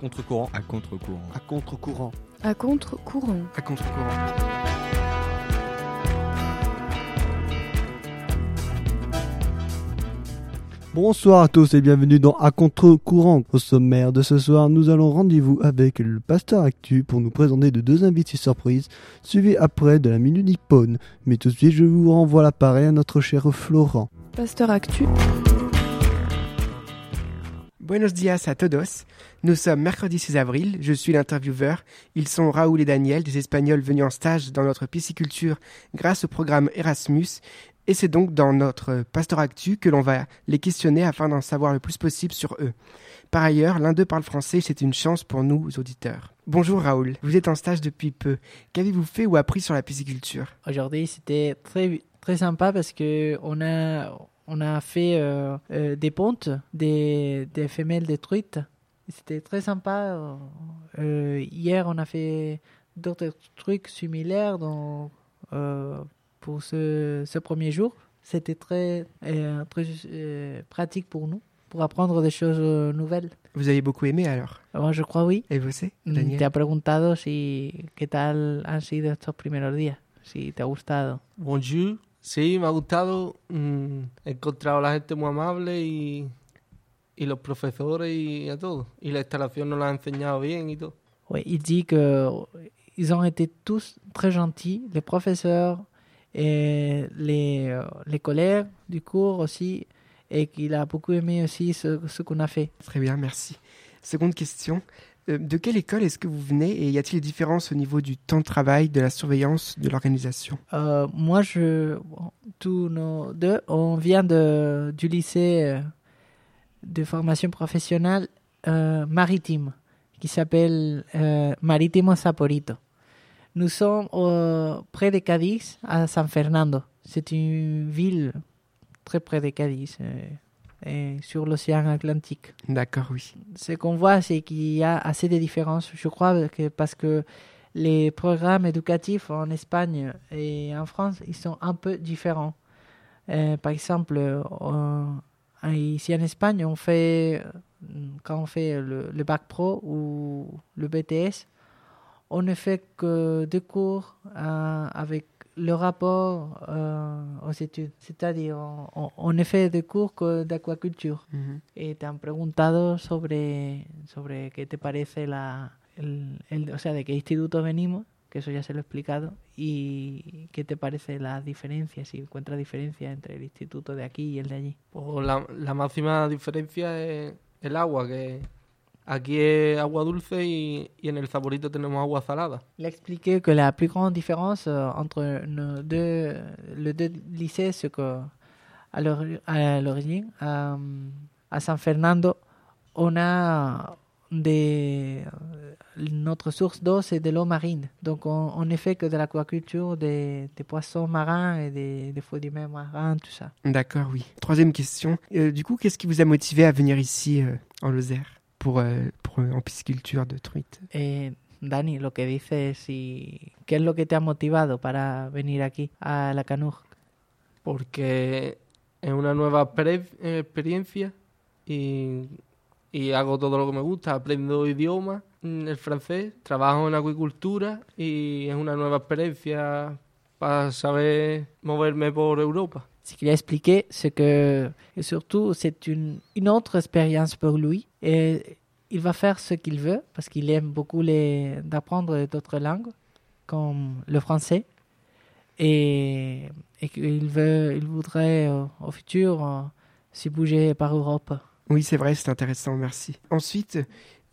contre-courant. À contre-courant. À contre-courant. À contre-courant. À contre-courant. Bonsoir à tous et bienvenue dans À contre-courant. Au sommaire de ce soir, nous allons rendez-vous avec le pasteur Actu pour nous présenter de deux invités surprises, suivis après de la minute nippone. Mais tout de suite, je vous renvoie l'appareil à notre cher Florent. Pasteur Actu. Buenos dias a todos. Nous sommes mercredi 6 avril. Je suis l'intervieweur. Ils sont Raoul et Daniel, des Espagnols venus en stage dans notre pisciculture grâce au programme Erasmus. Et c'est donc dans notre Pasteur Actu que l'on va les questionner afin d'en savoir le plus possible sur eux. Par ailleurs, l'un d'eux parle français, c'est une chance pour nous, auditeurs. Bonjour Raoul, vous êtes en stage depuis peu. Qu'avez-vous fait ou appris sur la pisciculture? Aujourd'hui, c'était très, très sympa parce que on a, on a fait euh, euh, des pontes, des, des femelles de truites. C'était très sympa. Euh, hier, on a fait d'autres trucs similaires dans, euh, pour ce, ce premier jour. C'était très, euh, très euh, pratique pour nous, pour apprendre des choses nouvelles. Vous avez beaucoup aimé alors? Moi, je crois oui. Et vous aussi, Mm, Daniel? Te ha preguntado si qué tal han sido estos primeros días, si te ha gustado. Bonjour. Sí, me ha gustado. mm, he encontrado a la gente muy amable y, y los profesores y a todo. Y la instalación nos la ha enseñado bien y todo. Oui, il dit que ils ont été tous très gentils, les professeurs et les, euh, les collègues du cours aussi, et qu'il a beaucoup aimé aussi ce, ce qu'on a fait. Très bien, merci. Seconde question. Euh, de quelle école est-ce que vous venez et y a-t-il des différences au niveau du temps de travail, de la surveillance, de l'organisation? Euh, moi, je, tous nos deux, on vient de, du lycée euh, de formation professionnelle euh, maritime, qui s'appelle euh, Marítimo Saporito. Nous sommes au- près de Cadiz, à San Fernando. C'est une ville très près de Cadiz, euh, et sur l'océan Atlantique. D'accord, oui. Ce qu'on voit, c'est qu'il y a assez de différences. Je crois que parce que les programmes éducatifs en Espagne et en France, ils sont un peu différents. Euh, par exemple, euh, ici en Espagne, on fait, quand on fait le, le bac pro ou le BTS, on ne fait que deux cours euh, avec le rapport euh, aux études. C'est-à-dire, on, on- ne fait des cours que d'aquaculture. Mhm. Eh, te han preguntado sobre, sobre qué te parece la, el, el- o sea, de qué instituto venimos, que eso ya se lo he explicado, y qué te parece la diferencia, si encuentras diferencia entre el instituto de aquí y el de allí. Pues la, la máxima diferencia es el agua, que aquí es agua dulce y, y en el Zaporito tenemos agua salada. Il a expliqué que la plus grande différence euh, entre nos deux, les deux lycées, c'est que à l'ori- à l'origine, à, à San Fernando, on a des, notre source d'eau, c'est de l'eau marine. Donc, on, ne fait que de l'aquaculture, des, des poissons marins et des, des fruits de mer marins, tout ça. D'accord, oui. Troisième question. Euh, du coup, qu'est-ce qui vous a motivé à venir ici euh, en Lozère pour, euh, pour euh, en pisciculture de truite Eh, Dani, lo que dice, si, ¿qué es lo que te ha motivado para venir aquí a la Canug? Porque es una nueva eh, experiencia y, y hago todo lo que me gusta. Aprendo idiomas, el francés, trabajo en acuicultura y es una nueva experiencia para saber moverme por Europa. Ce qu'il a expliqué, c'est que et surtout c'est une, une autre expérience pour lui et il va faire ce qu'il veut parce qu'il aime beaucoup les, d'apprendre d'autres langues comme le français et, et qu'il veut, il voudrait euh, au futur euh, s'y bouger par Europe. Oui, c'est vrai, c'est intéressant, merci. Ensuite,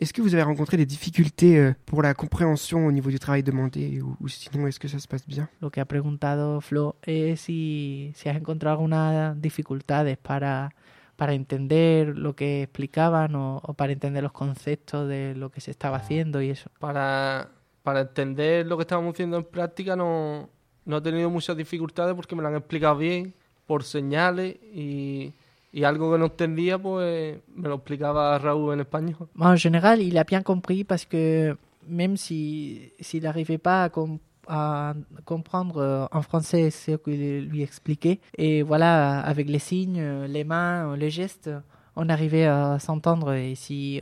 est-ce que vous avez rencontré des difficultés euh, pour la compréhension au niveau du travail demandé ou, ou sinon est-ce que ça se passe bien Lo que ha preguntado Flo es si, si has encontrado algunas dificultades para, para entender lo que explicaban o, o para entender los conceptos de lo que se estaba haciendo y eso. Para, para entender lo que estábamos haciendo en práctica no, no he tenido muchas dificultades porque me lo han explicado bien, por señales y, y algo que no entendía pues me lo explicaba Raúl en español. En général, il a bien compris parce que même si s'il n'arrivait pas à, com- à comprendre euh, en français ce qu'il lui expliquait, et voilà, avec les signes, euh, les mains, les gestes, on arrivait à s'entendre. Et si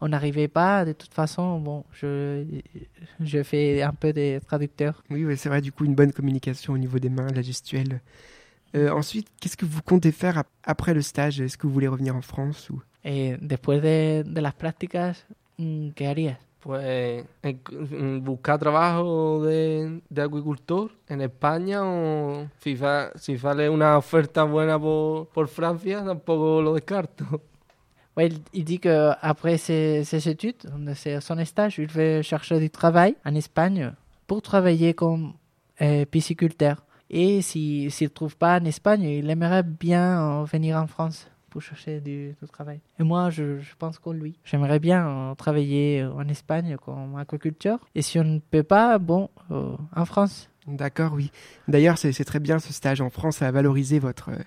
on n'arrivait pas. De toute façon, bon, je, je fais un peu des traducteurs. Oui, oui, c'est vrai, du coup, une bonne communication au niveau des mains, de la gestuelle. Euh, ensuite, qu'est-ce que vous comptez faire ap- après le stage? Est-ce que vous voulez revenir en France ou... Eh, después de, de las prácticas, mm, ¿qué harías? Pues buscar trabajo de, de agricultor en España o si, fa- si sale una oferta buena por, por Francia, tampoco lo descarto. Ouais, il, il dit que après ses, ses études, son stage, il veut chercher du travail en Espagne pour travailler comme euh, pisciculteur. Et si- s'il ne trouve pas en Espagne, il aimerait bien euh, venir en France pour chercher du, du travail. Et moi, je, je pense comme lui. J'aimerais bien euh, travailler en Espagne comme agriculteur. Et si on ne peut pas, bon, euh, en France. D'accord, oui. D'ailleurs, c'est très bien ce stage en France à valoriser votre... euh,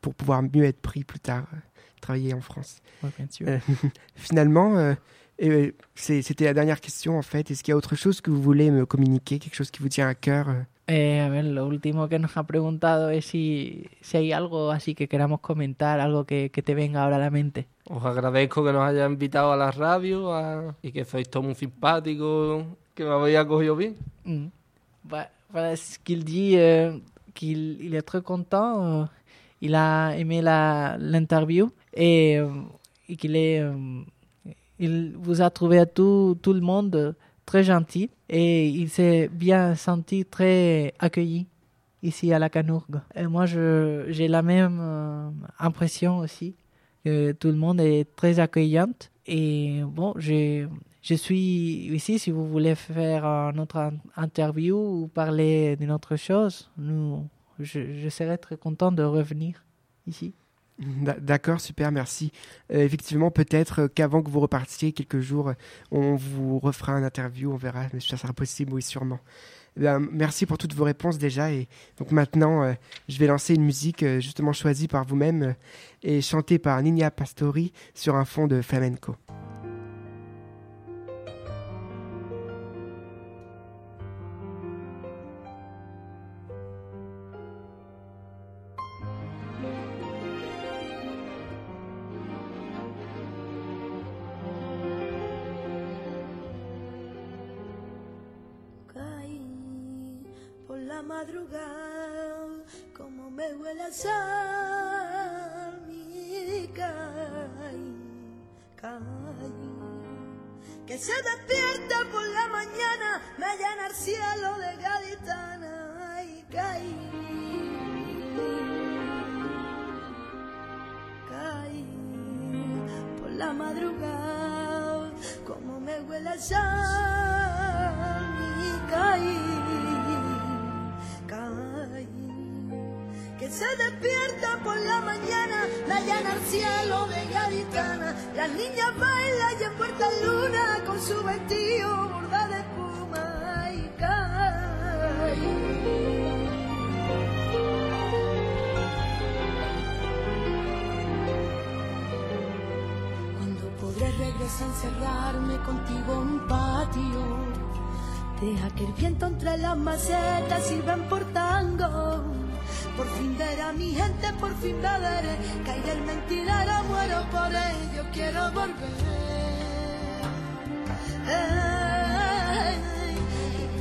pour pouvoir mieux être pris plus tard, euh, travailler en France. Ouais, bien sûr. Euh, Finalement, euh, euh, c'était la dernière question en fait. Est-ce qu'il y a autre chose que vous voulez me communiquer, quelque chose qui vous tient à cœur euh? Eh, a ver, lo último que nos ha preguntado es si, si hay algo así que queramos comentar, algo que, que te venga ahora a la mente. Os agradezco que nos hayáis invitado a la radio a- y que sois todos muy simpáticos, que me habéis acogido bien. Mm. Bah, voilà ce qu'il dit, euh, qu'il il est très content, euh, il a aimé la- l'interview et, euh, et qu'il est, euh, il vous a trouvé à tout, tout le monde très gentil et il s'est bien senti très accueilli ici à la Canourgue. Et moi, j'ai la même euh, impression aussi que tout le monde est très accueillant et bon, je suis ici si vous voulez faire autre in- interview ou parler d'une autre chose. Nous, je serais très content de revenir ici. D'a- D'accord, super, merci. Euh, effectivement, peut-être euh, qu'avant que vous repartiez quelques jours, euh, on vous refera un interview, on verra, mais ça sera possible, oui, sûrement. Eh merci pour toutes vos réponses déjà. Et donc maintenant, je vais lancer une musique justement choisie par vous-même et chantée par Nina Pastori sur un fond de flamenco. La madrugada, como me huele a sal, mi caí, caí. Que se despierta por la mañana, me llena el cielo de gaditana, y caí. Caí por la madrugada, como me huele a sal, por la mañana, la llana al cielo de gaditana. Las niñas bailan y en luna con su vestido bordado de espuma, y podré regresar a encerrarme contigo en un patio. Deja que el viento entre las macetas sirvan por tango. Por fin ver a mi gente, por fin beberé. Caí el mentidero, muero por ello, quiero volver. Ey,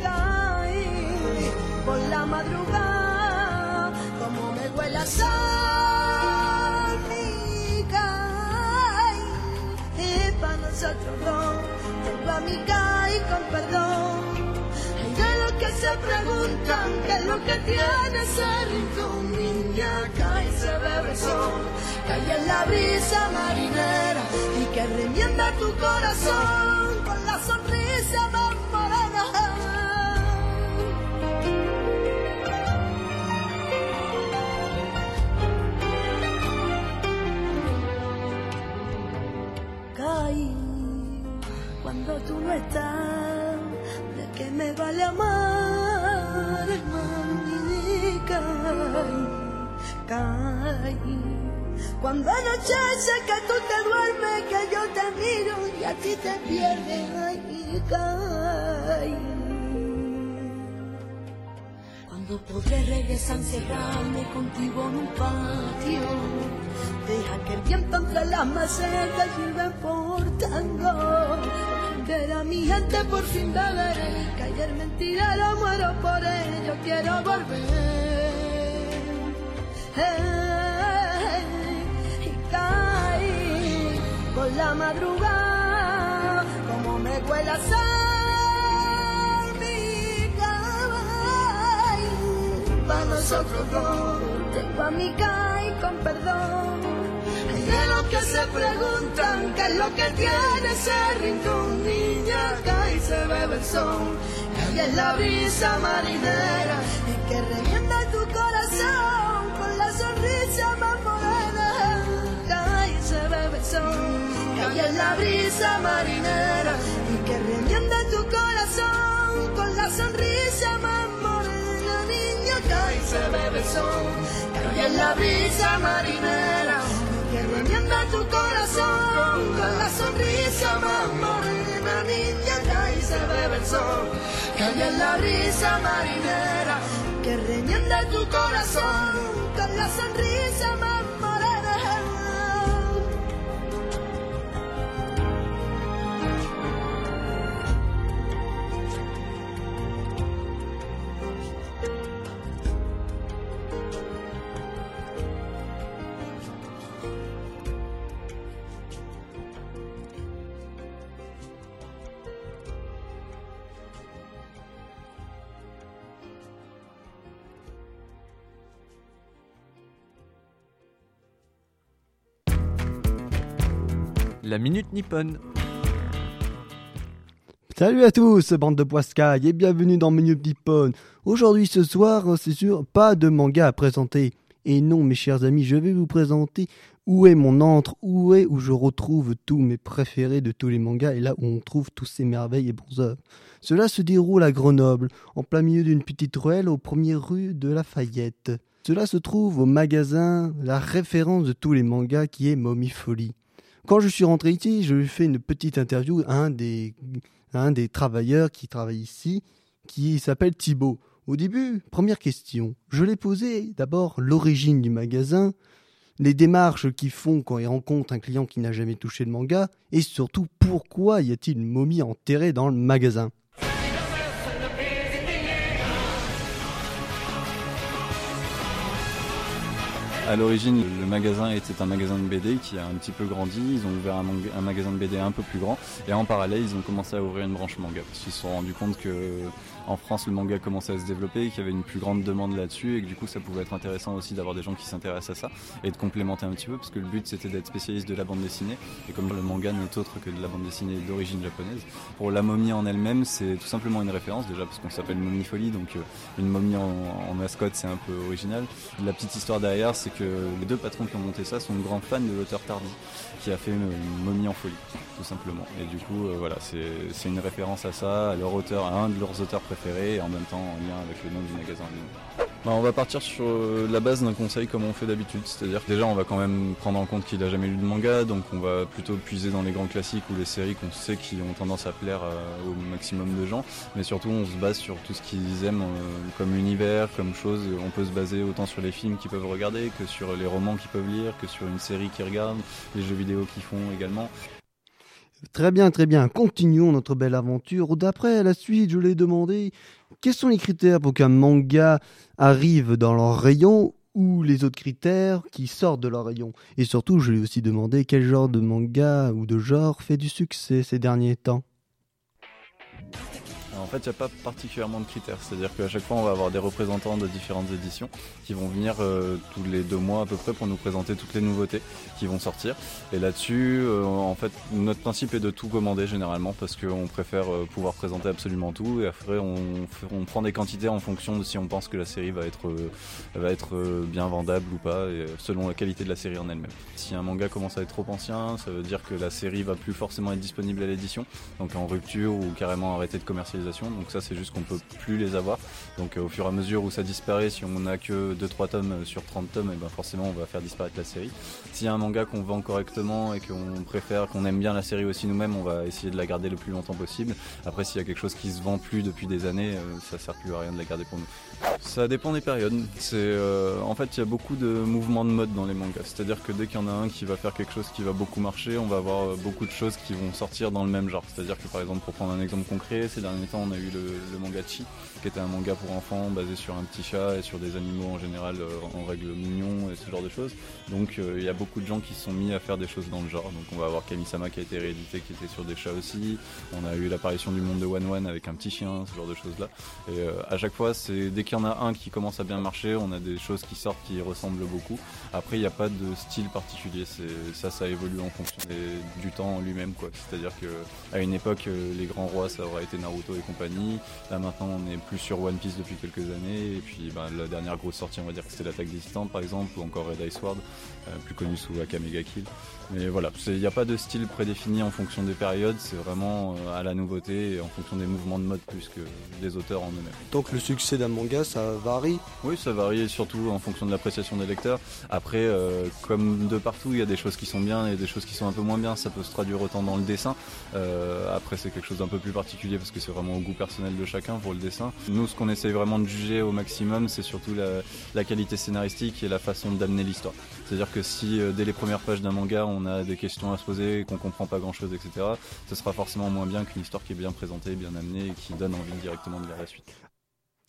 caí por la madrugada, como me huele a sal, mi caí. Y para nosotros dos, tengo a mi caí con perdón. Que se preguntan qué es lo que tiene ese rincón. Niña, cae se bebe sol, cae en la brisa marinera y que remienda tu corazón con la sonrisa más morena. caí cuando tú no estás. ¿De qué me vale amar, Cuando anochece que tú te duermes, que yo te miro y a ti te pierdes, ay, caí. Cuando ¿Cuándo podré regresar encerrarme contigo en un patio? Deja que el viento entre las macetas lleve por tango. Ver a mi gente por fin beberé, que ayer mentira lo muero por ello, quiero volver. Y caí por la madrugada, como me huele a sal mi caballo. Para nosotros dos, tengo a mi caí con perdón. De los que se preguntan qué es lo que tiene ese rincón, niña, cae y se bebe el sol. Cae en la brisa marinera y que revienta tu corazón con sonrisa más morena. Y se bebe sol. Cae en la brisa marinera y que revienta tu corazón con la sonrisa más morena. Niña, cae y se bebe sol. Cae en la brisa marinera que remienda tu corazón con la sonrisa más morena, niña, cae y se bebe el sol. Cae en la risa marinera, que remienda tu corazón la sonrisa La Minute Nippone. Salut à tous, bande de poiscailles, et bienvenue dans Minute Nippon. Aujourd'hui, ce soir, c'est sûr, pas de manga à présenter. Et non, mes chers amis, je vais vous présenter où est mon antre, où est où je retrouve tous mes préférés de tous les mangas, et là où on trouve tous ces merveilles et bons œuvres. Cela se déroule à Grenoble, en plein milieu d'une petite ruelle aux premières rues de Lafayette. Cela se trouve au magasin, la référence de tous les mangas qui est Mommy Folly. Quand je suis rentré ici, je lui ai fait une petite interview à un des, à un des travailleurs qui travaille ici, qui s'appelle Thibaut. Au début, première question, je l'ai posé d'abord l'origine du magasin, les démarches qu'ils font quand ils rencontrent un client qui n'a jamais touché le manga, et surtout pourquoi y a-t-il une momie enterrée dans le magasin? À l'origine, le magasin était un magasin de BD qui a un petit peu grandi. Ils ont ouvert un, un magasin de BD un peu plus grand. Et en parallèle, ils ont commencé à ouvrir une branche manga. Parce qu'ils se sont rendus compte que en France, le manga commençait à se développer, qu'il y avait une plus grande demande là-dessus. Et que du coup, ça pouvait être intéressant aussi d'avoir des gens qui s'intéressent à ça. Et de complémenter un petit peu. Parce que le but, c'était d'être spécialiste de la bande dessinée. Et comme le manga n'est autre que de la bande dessinée d'origine japonaise. Pour la momie en elle-même, c'est tout simplement une référence déjà. Parce qu'on s'appelle Momie Folie. Donc euh, une momie en, en mascotte, c'est un peu original. La petite histoire derrière, c'est que les deux patrons qui ont monté ça sont de grands fans de l'auteur Tardy, qui a fait une, momie en folie, tout simplement. Et du coup, euh, voilà, c'est c'est une référence à ça, à leur auteur, à un de leurs auteurs préférés, et en même temps en lien avec le nom du magasin. Bah, on va partir sur euh, la base d'un conseil comme on fait d'habitude, c'est-à-dire déjà on va quand même prendre en compte qu'il a jamais lu de manga, donc on va plutôt puiser dans les grands classiques ou les séries qu'on sait qui ont tendance à plaire euh, au maximum de gens, mais surtout on se base sur tout ce qu'ils aiment euh, comme univers, comme chose. On peut se baser autant sur les films qu'ils peuvent regarder que sur les romans qu'ils peuvent lire, que sur une série qu'ils regardent, les jeux vidéo qu'ils font également. Très bien, très bien. Continuons notre belle aventure. D'après la suite, je l'ai demandé quels sont les critères pour qu'un manga arrive dans leur rayon ou les autres critères qui sortent de leur rayon? Et surtout, je lui ai aussi demandé quel genre de manga ou de genre fait du succès ces derniers temps. En fait, il n'y a pas particulièrement de critères. C'est-à-dire qu'à chaque fois, on va avoir des représentants de différentes éditions qui vont venir euh, tous les deux mois à peu près pour nous présenter toutes les nouveautés qui vont sortir. Et là-dessus, euh, en fait, notre principe est de tout commander généralement parce qu'on préfère euh, pouvoir présenter absolument tout. Et après, on, prend des quantités en fonction de si on pense que la série va être, va être bien vendable ou pas, selon la qualité de la série en elle-même. Si un manga commence à être trop ancien, ça veut dire que la série va plus forcément être disponible à l'édition, donc en rupture ou carrément arrêté de commercialisation. Donc ça, c'est juste qu'on peut plus les avoir. Donc euh, au fur et à mesure où ça disparaît, si on n'a que 2-3 tomes sur 30 tomes, et ben forcément, on va faire disparaître la série. S'il y a un manga qu'on vend correctement et qu'on préfère, qu'on aime bien la série aussi nous-mêmes, on va essayer de la garder le plus longtemps possible. Après, s'il y a quelque chose qui se vend plus depuis des années, euh, ça sert plus à rien de la garder pour nous. Ça dépend des périodes. C'est euh, en fait il y a beaucoup de mouvements de mode dans les mangas. C'est-à-dire que dès qu'il y en a un qui va faire quelque chose qui va beaucoup marcher, on va avoir euh, beaucoup de choses qui vont sortir dans le même genre. C'est-à-dire que par exemple pour prendre un exemple concret, ces derniers temps on a eu le, manga Chi, qui était un manga pour enfants basé sur un petit chat et sur des animaux en général euh, en règle mignons et ce genre de choses. Donc il y a beaucoup de gens qui se sont mis à faire des choses dans le genre. Donc on va avoir Kamisama qui a été réédité qui était sur des chats aussi. On a eu l'apparition du monde de One One avec un petit chien, ce genre de choses là. Et à chaque fois c'est dès qu'il y en a un qui commence à bien marcher, on a des choses qui sortent qui ressemblent beaucoup. Après il n'y a pas de style particulier. Ça ça évolue en fonction du temps lui-même. C'est-à-dire que à une époque euh, les grands rois ça aurait été Naruto et compagnie. Là maintenant on est plus sur One Piece depuis quelques années et puis ben, la dernière grosse sortie on va dire que c'était l'attaque des Titans par exemple ou encore Red Ice Sword plus connu sous Akamega Kill. Mais voilà, il n'y a pas de style prédéfini en fonction des périodes, c'est vraiment euh, à la nouveauté et en fonction des mouvements de mode plus que les auteurs en eux-mêmes. Donc le succès d'un manga, ça varie. Oui, ça varie surtout en fonction de l'appréciation des lecteurs. Après, euh, comme de partout, il y a des choses qui sont bien et des choses qui sont un peu moins bien. Ça peut se traduire autant dans le dessin. Euh, après, c'est quelque chose d'un peu plus particulier parce que c'est vraiment au goût personnel de chacun pour le dessin. Nous, ce qu'on essaye vraiment de juger au maximum, c'est surtout la, la qualité scénaristique et la façon d'amener l'histoire. C'est-à-dire que si euh, dès les premières pages d'un manga, on a des questions à se poser, qu'on comprend pas grand-chose, etc., ce sera forcément moins bien qu'une histoire qui est bien présentée, bien amenée et qui donne envie directement de lire la suite.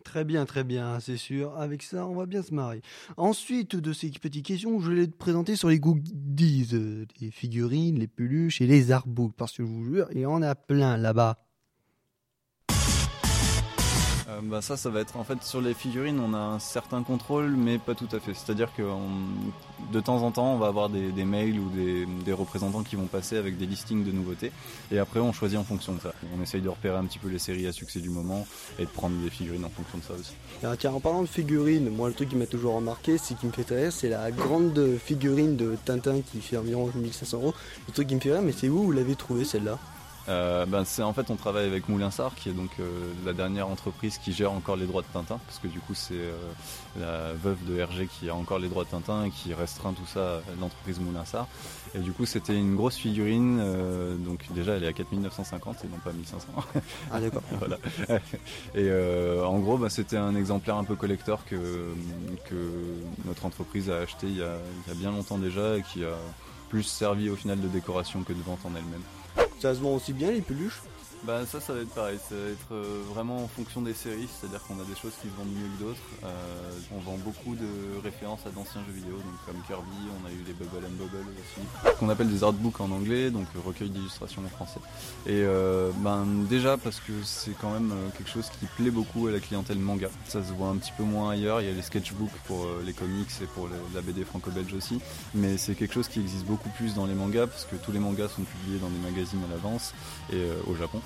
Très bien, très bien, c'est sûr. Avec ça, on va bien se marrer. Ensuite de ces petites questions, je vais te présenter sur les goodies, euh, les figurines, les peluches et les artbooks. Parce que je vous jure, il y en a plein là-bas. Euh, bah ça, ça va être en fait sur les figurines, on a un certain contrôle, mais pas tout à fait. C'est-à-dire que de temps en temps, on va avoir des, mails ou des, représentants qui vont passer avec des listings de nouveautés, et après on choisit en fonction de ça. On essaye de repérer un petit peu les séries à succès du moment et de prendre des figurines en fonction de ça aussi. Ah, tiens, en parlant de figurines, moi le truc qui m'a toujours remarqué, c'est qui me fait rire, c'est la grande figurine de Tintin qui fait environ 1500 euros. Le truc qui me fait rire, mais c'est où vous l'avez trouvée celle-là? Euh, ben, c'est en fait on travaille avec Moulinsart qui est donc euh, la dernière entreprise qui gère encore les droits de Tintin parce que du coup c'est euh, la veuve de Hergé qui a encore les droits de Tintin et qui restreint tout ça à l'entreprise Moulinsart et du coup c'était une grosse figurine euh, donc déjà elle est à 4950 et non pas 1500 Ah d'accord. voilà. Et euh, en gros, bah, c'était un exemplaire un peu collector que, que notre entreprise a acheté il y a, il y a bien longtemps déjà et qui a plus servi au final de décoration que de vente en elle-même. Ça se vend aussi bien les peluches Bah ça, ça va être pareil. Ça va être euh, vraiment en fonction des séries, c'est-à-dire qu'on a des choses qui vendent mieux que d'autres. Euh, on vend beaucoup de références à d'anciens jeux vidéo, donc comme Kirby, on a eu les Bubble and Bubble aussi, qu'on appelle des artbooks en anglais, donc recueil d'illustrations en français. Et euh, ben déjà parce que c'est quand même euh, quelque chose qui plaît beaucoup à la clientèle manga. Ça se voit un petit peu moins ailleurs. Il y a les sketchbooks pour euh, les comics et pour la BD franco-belge aussi, mais c'est quelque chose qui existe beaucoup plus dans les mangas parce que tous les mangas sont publiés dans des magazines à l'avance et au Japon.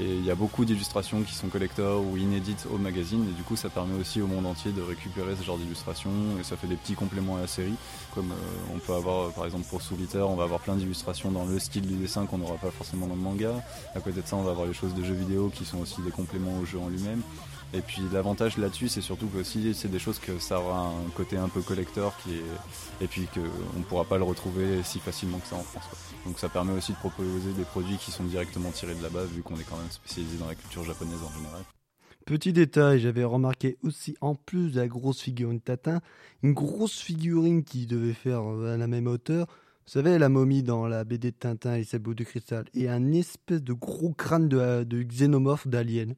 Et il y a beaucoup d'illustrations qui sont collector ou inédites au magazine et du coup ça permet aussi au monde entier de récupérer ce genre d'illustrations et ça fait des petits compléments à la série comme euh, on peut avoir par exemple pour Soul Eater on va avoir plein d'illustrations dans le style du dessin qu'on n'aura pas forcément dans le manga à côté de ça on va avoir les choses de jeux vidéo qui sont aussi des compléments au jeu en lui-même et puis l'avantage là-dessus c'est surtout que aussi c'est des choses que ça aura un côté un peu collector qui est et puis qu'on ne pourra pas le retrouver si facilement que ça en France quoi. Donc ça permet aussi de proposer des produits qui sont directement tirés de là-bas, vu qu'on est quand même spécialisé dans la culture japonaise en général. Petit détail, j'avais remarqué aussi, en plus de la grosse figurine Tatin, une grosse figurine qui devait faire euh, à la même hauteur. Vous savez, la momie dans la BD de Tintin et les sabots de cristal. Et un espèce de gros crâne de, de xénomorphe d'alien.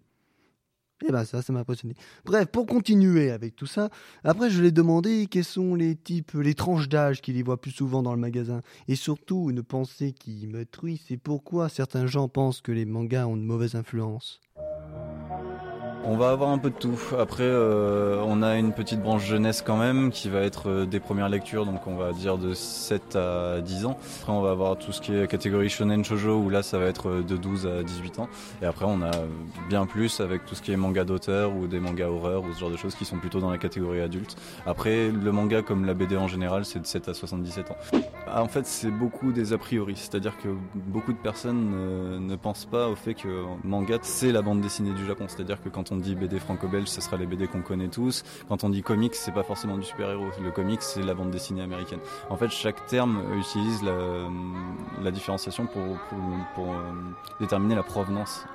Et ben ça, ça m'a impressionné. Bref, pour continuer avec tout ça, après je lui ai demandé quels sont les types, les tranches d'âge qu'il y voit plus souvent dans le magasin. Et surtout, une pensée qui me truie, c'est pourquoi certains gens pensent que les mangas ont une mauvaise influence. On va avoir un peu de tout. Après, euh, on a une petite branche jeunesse quand même qui va être euh, des premières lectures, donc on va dire de 7 à 10 ans. Après, on va avoir tout ce qui est catégorie shonen shoujo où là, ça va être euh, de 12 à 18 ans. Et après, on a bien plus avec tout ce qui est manga d'auteur ou des mangas horreur ou ce genre de choses qui sont plutôt dans la catégorie adulte. Après, le manga comme la BD en général, c'est de 7 à 77 ans. Ah, en fait, c'est beaucoup des a priori, c'est-à-dire que beaucoup de personnes ne, ne pensent pas au fait que manga, c'est la bande dessinée du Japon. C'est-à-dire que quand on dit BD franco-belge, ce sera les BD qu'on connaît tous. Quand on dit comics, c'est pas forcément du super-héros. Le comics, c'est la bande dessinée américaine. En fait, chaque terme utilise la, différenciation pour, euh, déterminer la provenance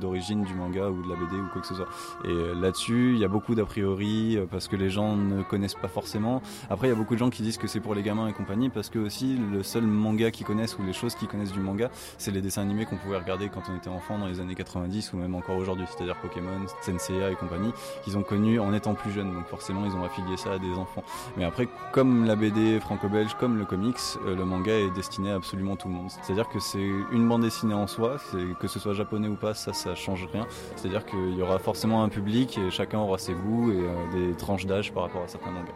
d'origine du manga ou de la BD ou quoi que ce soit. Et euh, là-dessus, il y a beaucoup d'a priori euh, parce que les gens ne connaissent pas forcément. Après, il y a beaucoup de gens qui disent que c'est pour les gamins et compagnie parce que aussi le seul manga qu'ils connaissent ou les choses qu'ils connaissent du manga, c'est les dessins animés qu'on pouvait regarder quand on était enfant dans les années 90 ou même encore aujourd'hui, c'est-à-dire Pokémon, Senseiya et compagnie, qu'ils ont connu en étant plus jeunes. Donc forcément, ils ont affilié ça à des enfants. Mais après, comme la BD franco-belge, comme le comics, euh, le manga est destiné à absolument tout le monde. C'est-à-dire que c'est une bande dessinée en soi, que ce soit japonais ou pas, ça, ça change rien. C'est-à-dire qu'il y aura forcément un public et chacun aura ses goûts et euh, des tranches d'âge par rapport à certains mangas.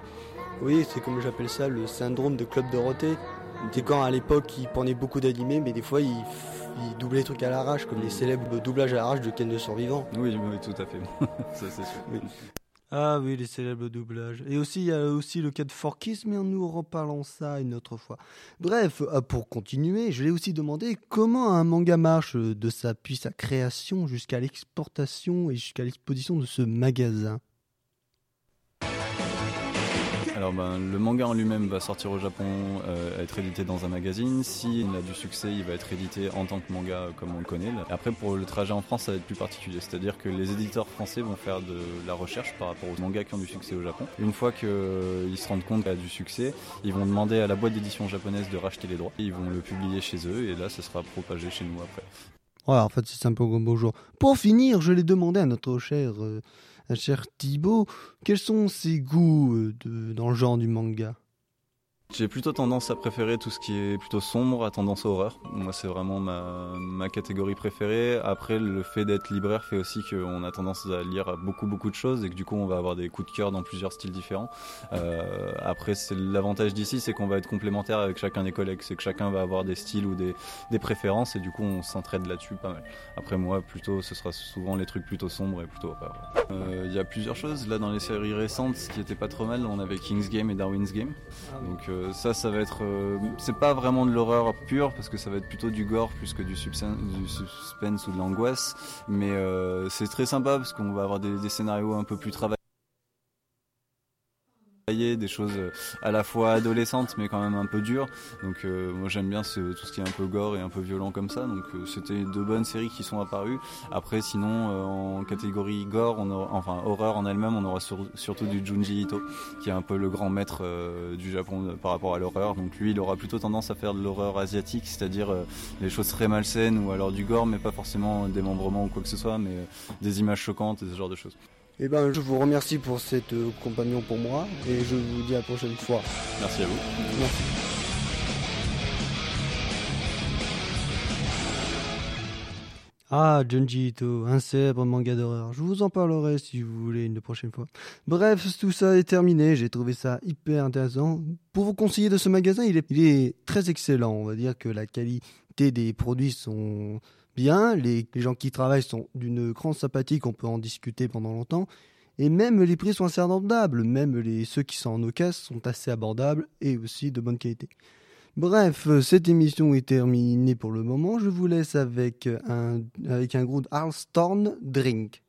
Oui, c'est comme j'appelle ça le syndrome de Club Dorothée. C'est quand à l'époque il prenait beaucoup d'animés, mais des fois il, il doublait les trucs à l'arrache, comme les célèbres doublages à l'arrache de Ken le Survivant. Oui, oui, tout à fait. ça, c'est sûr. Oui. Ah oui, les célèbres doublages. Et aussi, il y a aussi le cas de Forkis, mais nous reparlons ça une autre fois. Bref, euh, pour continuer, je l'ai aussi demandé comment un manga marche euh, de sa, puis sa création jusqu'à l'exportation et jusqu'à l'exposition de ce magasin. Alors ben, le manga en lui-même va sortir au Japon, euh, être édité dans un magazine. S'il a du succès, il va être édité en tant que manga euh, comme on le connaît. Après pour le trajet en France, ça va être plus particulier. C'est-à-dire que les éditeurs français vont faire de la recherche par rapport aux mangas qui ont du succès au Japon. Une fois qu'ils se rendent compte qu'il y a du succès, ils vont demander à la boîte d'édition japonaise de racheter les droits. Ils vont le publier chez eux et là, ce sera propagé chez nous après. Voilà, en fait, c'est simple comme bonjour. Pour finir, je l'ai demandé à notre cher, euh, cher Thibaut, quels sont ses goûts euh, de- dans le genre du manga? J'ai plutôt tendance à préférer tout ce qui est plutôt sombre, à tendance horreur. Moi, c'est vraiment ma, ma catégorie préférée. Après, le fait d'être libraire fait aussi qu'on a tendance à lire beaucoup, beaucoup de choses et que du coup, on va avoir des coups de cœur dans plusieurs styles différents. Euh, après, l'avantage d'ici, c'est qu'on va être complémentaire avec chacun des collègues. C'est que chacun va avoir des styles ou des, des préférences et du coup, on s'entraide là-dessus pas mal. Après, moi, plutôt, ce sera souvent les trucs plutôt sombres et plutôt horreur. Euh, Il y a plusieurs choses. Là, dans les séries récentes, ce qui était pas trop mal, on avait King's Game et Darwin's Game. Donc euh, ça, ça va être, euh, c'est pas vraiment de l'horreur pure parce que ça va être plutôt du gore plus que du suspense ou de l'angoisse. Mais euh, c'est très sympa parce qu'on va avoir des, des scénarios un peu plus travaillés des choses euh, à la fois adolescentes mais quand même un peu dures donc euh, moi j'aime bien tout ce qui est un peu gore et un peu violent comme ça donc euh, c'était deux bonnes séries qui sont apparues après sinon euh, en catégorie gore on aura, enfin horreur en elle-même on aura sur- surtout du Junji Ito qui est un peu le grand maître euh, du Japon euh, par rapport à l'horreur. Donc lui, il aura plutôt tendance à faire de l'horreur asiatique, c'est-à-dire des choses très malsaines ou alors du gore, mais pas forcément des membrements ou quoi que ce soit, mais des images choquantes et ce genre de choses. Eh ben, je vous remercie pour cette euh, compagnon pour moi, et je vous dis à la prochaine fois. Merci à vous. Merci. Ah, Junji Ito, un célèbre manga d'horreur. Je vous en parlerai si vous voulez une prochaine fois. Bref, tout ça est terminé. J'ai trouvé ça hyper intéressant. Pour vous conseiller de ce magasin, il est, il est très excellent. On va dire que la qualité des produits sont bien. Les, gens qui travaillent sont d'une grande sympathie qu'on peut en discuter pendant longtemps. Et même les prix sont assez abordables. Même les, ceux qui sont en occasion sont assez abordables et aussi de bonne qualité. Bref, cette émission est terminée pour le moment. Je vous laisse avec un, avec un groupe Arlstorn Drink.